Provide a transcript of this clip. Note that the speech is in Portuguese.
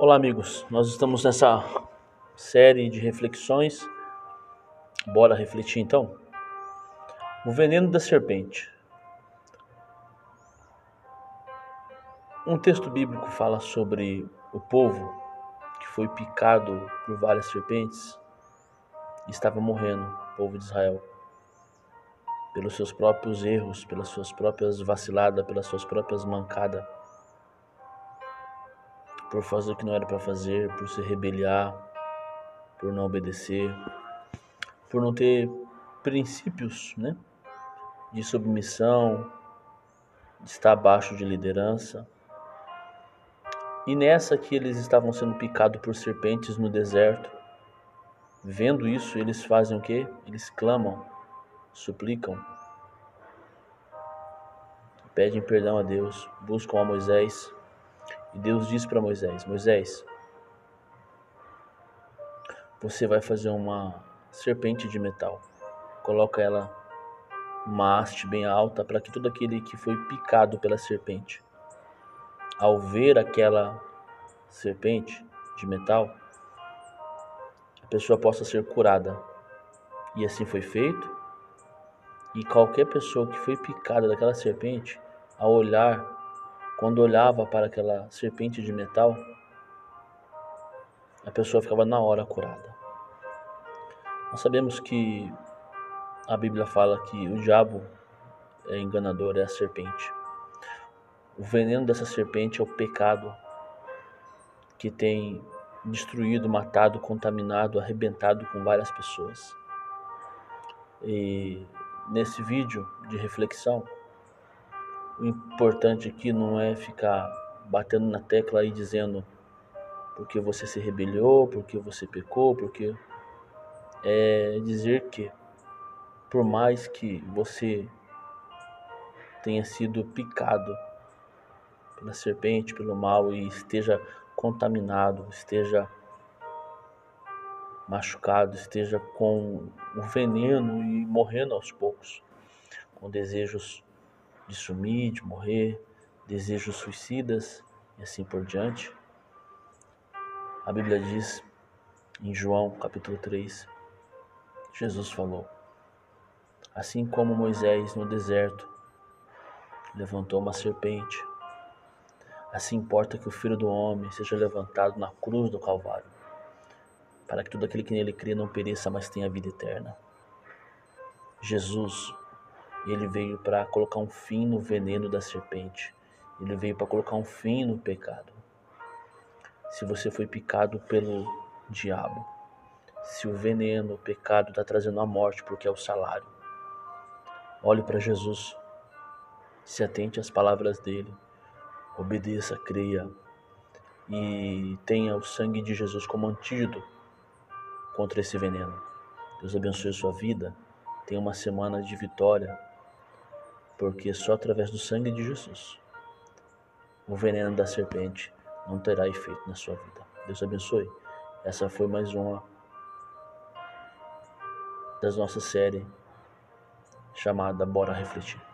Olá, amigos. Nós estamos nessa série de reflexões. Bora refletir então? O veneno da serpente. Um texto bíblico fala sobre o povo que foi picado por várias serpentes e estava morrendo, o povo de Israel, pelos seus próprios erros, pelas suas próprias vaciladas, pelas suas próprias mancadas por fazer o que não era para fazer, por se rebeliar, por não obedecer, por não ter princípios, né? De submissão, de estar abaixo de liderança. E nessa que eles estavam sendo picados por serpentes no deserto, vendo isso, eles fazem o quê? Eles clamam, suplicam, pedem perdão a Deus, buscam a Moisés e Deus disse para Moisés: Moisés, você vai fazer uma serpente de metal. Coloca ela uma haste bem alta para que todo aquele que foi picado pela serpente, ao ver aquela serpente de metal, a pessoa possa ser curada. E assim foi feito. E qualquer pessoa que foi picada daquela serpente, ao olhar quando olhava para aquela serpente de metal, a pessoa ficava na hora curada. Nós sabemos que a Bíblia fala que o diabo é enganador, é a serpente. O veneno dessa serpente é o pecado que tem destruído, matado, contaminado, arrebentado com várias pessoas. E nesse vídeo de reflexão, o importante aqui não é ficar batendo na tecla e dizendo porque você se rebeliou, porque você pecou, porque é dizer que por mais que você tenha sido picado pela serpente, pelo mal e esteja contaminado, esteja machucado, esteja com o veneno e morrendo aos poucos, com desejos de sumir, de morrer, desejos suicidas e assim por diante. A Bíblia diz em João capítulo 3, Jesus falou: Assim como Moisés no deserto levantou uma serpente, assim importa que o Filho do Homem seja levantado na cruz do Calvário, para que todo aquele que nele crê não pereça, mas tenha vida eterna. Jesus ele veio para colocar um fim no veneno da serpente. Ele veio para colocar um fim no pecado. Se você foi picado pelo diabo, se o veneno, o pecado está trazendo a morte porque é o salário, olhe para Jesus, se atente às palavras dele, obedeça, creia e tenha o sangue de Jesus como antídoto contra esse veneno. Deus abençoe a sua vida. Tenha uma semana de vitória porque só através do sangue de Jesus o veneno da serpente não terá efeito na sua vida. Deus abençoe. Essa foi mais uma das nossas séries chamada Bora Refletir.